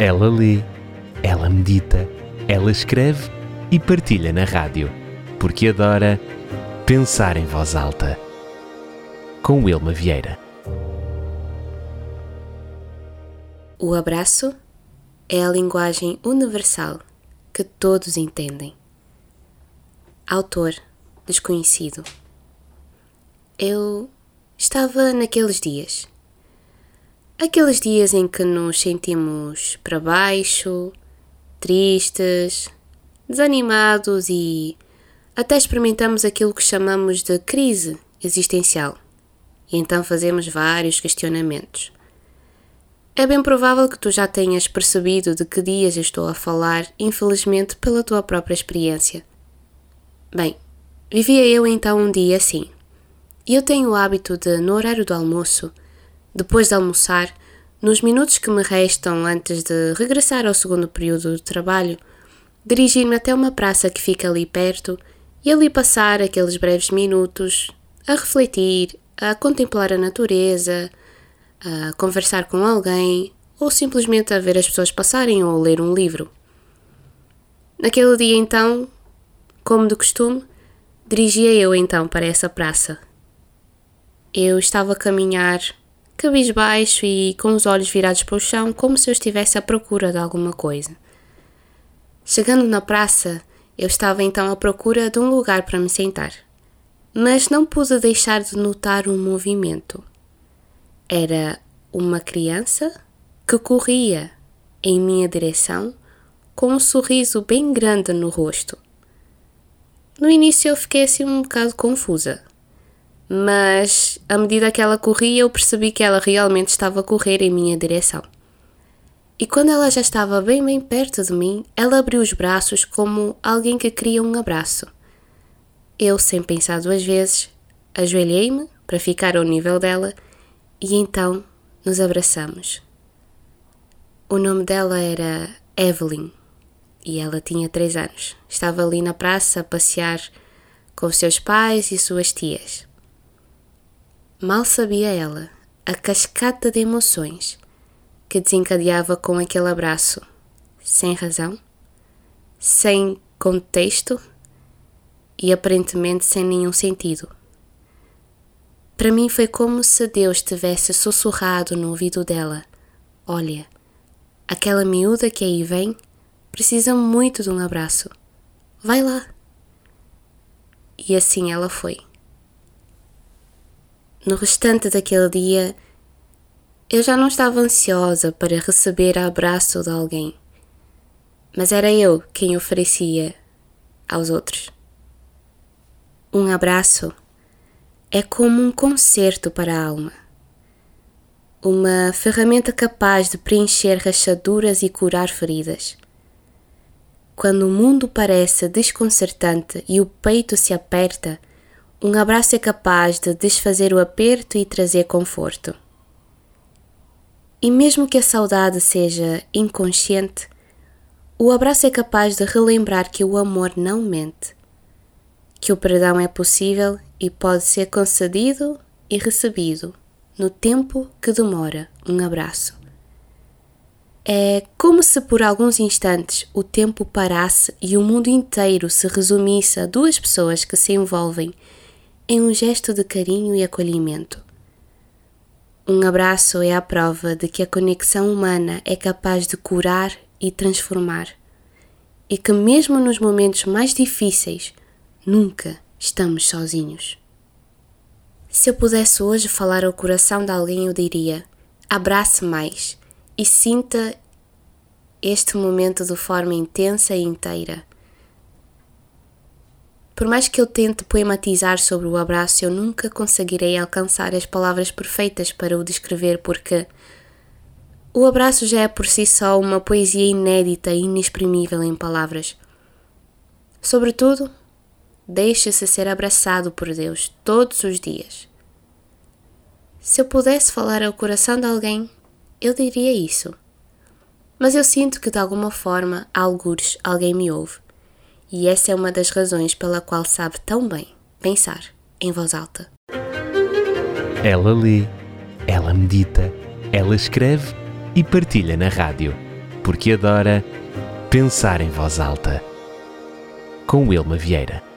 Ela lê, ela medita, ela escreve e partilha na rádio, porque adora pensar em voz alta. Com Wilma Vieira. O abraço é a linguagem universal que todos entendem. Autor desconhecido. Eu estava naqueles dias Aqueles dias em que nos sentimos para baixo, tristes, desanimados e até experimentamos aquilo que chamamos de crise existencial. E então fazemos vários questionamentos. É bem provável que tu já tenhas percebido de que dias estou a falar, infelizmente pela tua própria experiência. Bem, vivia eu então um dia assim. E eu tenho o hábito de, no horário do almoço, depois de almoçar, nos minutos que me restam antes de regressar ao segundo período do trabalho, dirigir-me até uma praça que fica ali perto e ali passar aqueles breves minutos a refletir, a contemplar a natureza, a conversar com alguém ou simplesmente a ver as pessoas passarem ou ler um livro. Naquele dia então, como de costume, dirigia eu então para essa praça. Eu estava a caminhar cabisbaixo e com os olhos virados para o chão, como se eu estivesse à procura de alguma coisa. Chegando na praça, eu estava então à procura de um lugar para me sentar, mas não pude deixar de notar um movimento. Era uma criança que corria em minha direção com um sorriso bem grande no rosto. No início eu fiquei assim um bocado confusa mas à medida que ela corria, eu percebi que ela realmente estava a correr em minha direção. E quando ela já estava bem, bem perto de mim, ela abriu os braços como alguém que queria um abraço. Eu, sem pensar duas vezes, ajoelhei-me para ficar ao nível dela e então nos abraçamos. O nome dela era Evelyn e ela tinha três anos. Estava ali na praça a passear com seus pais e suas tias. Mal sabia ela a cascata de emoções que desencadeava com aquele abraço, sem razão, sem contexto e aparentemente sem nenhum sentido. Para mim foi como se Deus tivesse sussurrado no ouvido dela: Olha, aquela miúda que aí vem precisa muito de um abraço. Vai lá. E assim ela foi. No restante daquele dia, eu já não estava ansiosa para receber abraço de alguém, mas era eu quem oferecia aos outros. Um abraço é como um concerto para a alma, uma ferramenta capaz de preencher rachaduras e curar feridas. Quando o mundo parece desconcertante e o peito se aperta, um abraço é capaz de desfazer o aperto e trazer conforto. E mesmo que a saudade seja inconsciente, o abraço é capaz de relembrar que o amor não mente, que o perdão é possível e pode ser concedido e recebido no tempo que demora um abraço. É como se por alguns instantes o tempo parasse e o mundo inteiro se resumisse a duas pessoas que se envolvem em um gesto de carinho e acolhimento. Um abraço é a prova de que a conexão humana é capaz de curar e transformar, e que, mesmo nos momentos mais difíceis, nunca estamos sozinhos. Se eu pudesse hoje falar ao coração de alguém, eu diria: abrace mais e sinta este momento de forma intensa e inteira por mais que eu tente poematizar sobre o abraço, eu nunca conseguirei alcançar as palavras perfeitas para o descrever, porque o abraço já é por si só uma poesia inédita e inexprimível em palavras. Sobretudo, deixe-se ser abraçado por Deus todos os dias. Se eu pudesse falar ao coração de alguém, eu diria isso. Mas eu sinto que de alguma forma, algures, alguém me ouve e essa é uma das razões pela qual sabe tão bem pensar em voz alta. Ela lê, ela medita, ela escreve e partilha na rádio, porque adora pensar em voz alta. Com Wilma Vieira.